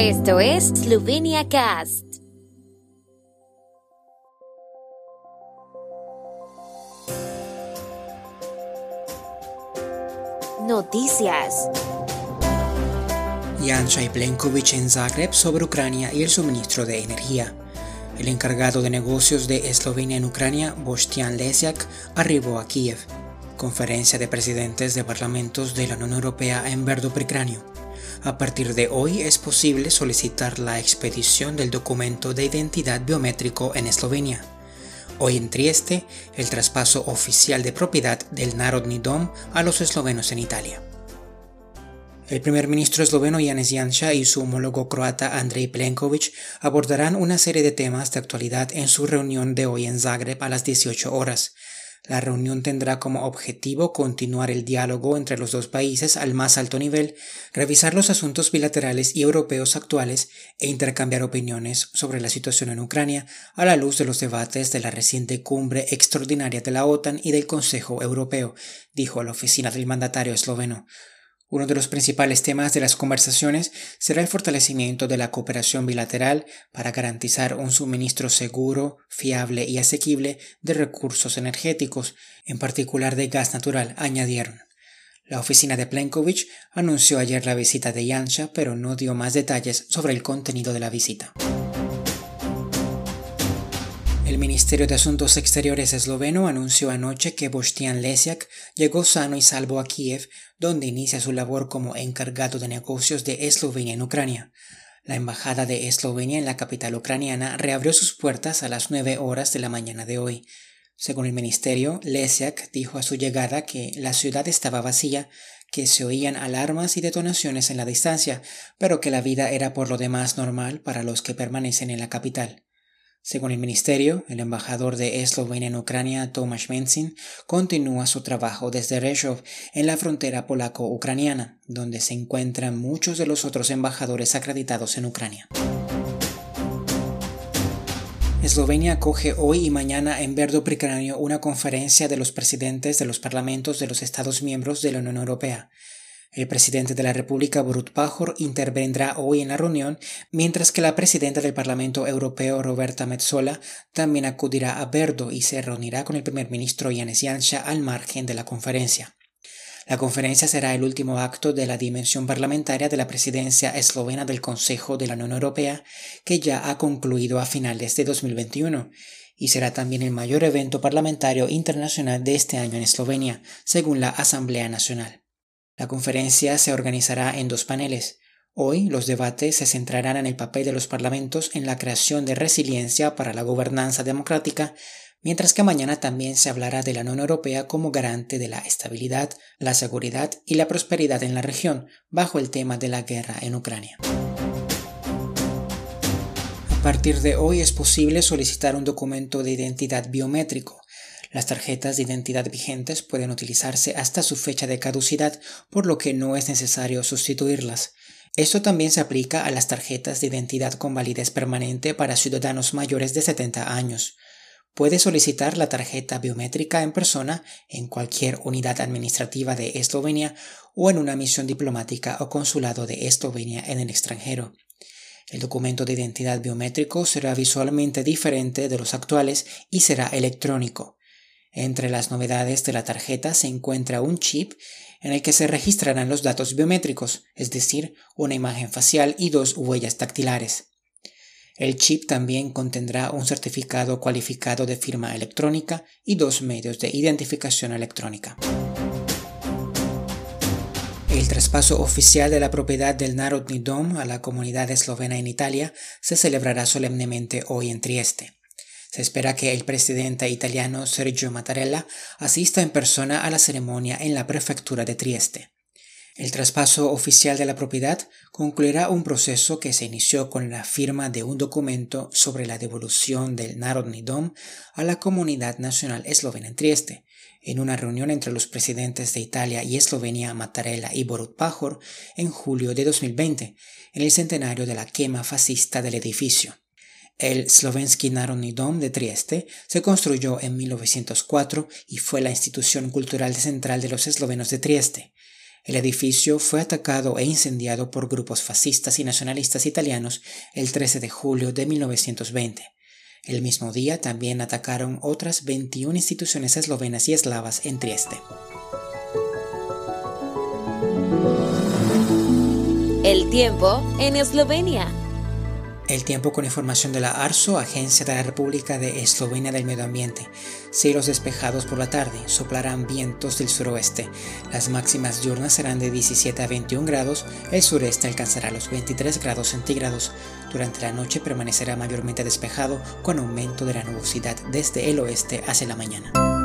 Esto es Slovenia Cast. Noticias. Janša Plenković en Zagreb sobre Ucrania y el suministro de energía. El encargado de negocios de Eslovenia en Ucrania, Bostian Lesiak, arribó a Kiev. Conferencia de presidentes de parlamentos de la Unión Europea en Verdo Pricranio. A partir de hoy es posible solicitar la expedición del documento de identidad biométrico en Eslovenia. Hoy en Trieste, el traspaso oficial de propiedad del Narodni Dom a los eslovenos en Italia. El primer ministro esloveno Janez Janša y su homólogo croata Andrej Plenković abordarán una serie de temas de actualidad en su reunión de hoy en Zagreb a las 18 horas. La reunión tendrá como objetivo continuar el diálogo entre los dos países al más alto nivel, revisar los asuntos bilaterales y europeos actuales e intercambiar opiniones sobre la situación en Ucrania a la luz de los debates de la reciente cumbre extraordinaria de la OTAN y del Consejo Europeo, dijo la oficina del mandatario esloveno. Uno de los principales temas de las conversaciones será el fortalecimiento de la cooperación bilateral para garantizar un suministro seguro, fiable y asequible de recursos energéticos, en particular de gas natural, añadieron. La oficina de Plenković anunció ayer la visita de Yansha, pero no dio más detalles sobre el contenido de la visita. El Ministerio de Asuntos Exteriores esloveno anunció anoche que Bostian Lesiak llegó sano y salvo a Kiev, donde inicia su labor como encargado de negocios de Eslovenia en Ucrania. La Embajada de Eslovenia en la capital ucraniana reabrió sus puertas a las nueve horas de la mañana de hoy. Según el ministerio, Lesiak dijo a su llegada que la ciudad estaba vacía, que se oían alarmas y detonaciones en la distancia, pero que la vida era por lo demás normal para los que permanecen en la capital. Según el ministerio, el embajador de Eslovenia en Ucrania, Tomasz Menzin, continúa su trabajo desde Reshov, en la frontera polaco-ucraniana, donde se encuentran muchos de los otros embajadores acreditados en Ucrania. Eslovenia acoge hoy y mañana en Verdo Pricranio una conferencia de los presidentes de los parlamentos de los Estados miembros de la Unión Europea. El presidente de la República, Borut Pajor, intervendrá hoy en la reunión, mientras que la presidenta del Parlamento Europeo, Roberta Metsola, también acudirá a Verdo y se reunirá con el primer ministro Janez Janša al margen de la conferencia. La conferencia será el último acto de la dimensión parlamentaria de la presidencia eslovena del Consejo de la Unión Europea, que ya ha concluido a finales de 2021, y será también el mayor evento parlamentario internacional de este año en Eslovenia, según la Asamblea Nacional. La conferencia se organizará en dos paneles. Hoy los debates se centrarán en el papel de los parlamentos en la creación de resiliencia para la gobernanza democrática, mientras que mañana también se hablará de la Unión Europea como garante de la estabilidad, la seguridad y la prosperidad en la región, bajo el tema de la guerra en Ucrania. A partir de hoy es posible solicitar un documento de identidad biométrico. Las tarjetas de identidad vigentes pueden utilizarse hasta su fecha de caducidad, por lo que no es necesario sustituirlas. Esto también se aplica a las tarjetas de identidad con validez permanente para ciudadanos mayores de 70 años. Puede solicitar la tarjeta biométrica en persona en cualquier unidad administrativa de Eslovenia o en una misión diplomática o consulado de Eslovenia en el extranjero. El documento de identidad biométrico será visualmente diferente de los actuales y será electrónico. Entre las novedades de la tarjeta se encuentra un chip en el que se registrarán los datos biométricos, es decir, una imagen facial y dos huellas dactilares. El chip también contendrá un certificado cualificado de firma electrónica y dos medios de identificación electrónica. El traspaso oficial de la propiedad del Narodni Dom a la comunidad eslovena en Italia se celebrará solemnemente hoy en Trieste. Se espera que el presidente italiano Sergio Mattarella asista en persona a la ceremonia en la prefectura de Trieste. El traspaso oficial de la propiedad concluirá un proceso que se inició con la firma de un documento sobre la devolución del Narodni Dom a la comunidad nacional eslovena en Trieste, en una reunión entre los presidentes de Italia y Eslovenia Mattarella y Borut Pajor en julio de 2020, en el centenario de la quema fascista del edificio. El Slovensky Narodny Dom de Trieste se construyó en 1904 y fue la institución cultural central de los eslovenos de Trieste. El edificio fue atacado e incendiado por grupos fascistas y nacionalistas italianos el 13 de julio de 1920. El mismo día también atacaron otras 21 instituciones eslovenas y eslavas en Trieste. El tiempo en Eslovenia. El tiempo con información de la ARSO, Agencia de la República de Eslovenia del Medio Ambiente. Cielos despejados por la tarde, soplarán vientos del suroeste. Las máximas diurnas serán de 17 a 21 grados, el sureste alcanzará los 23 grados centígrados. Durante la noche permanecerá mayormente despejado con aumento de la nubosidad desde el oeste hacia la mañana.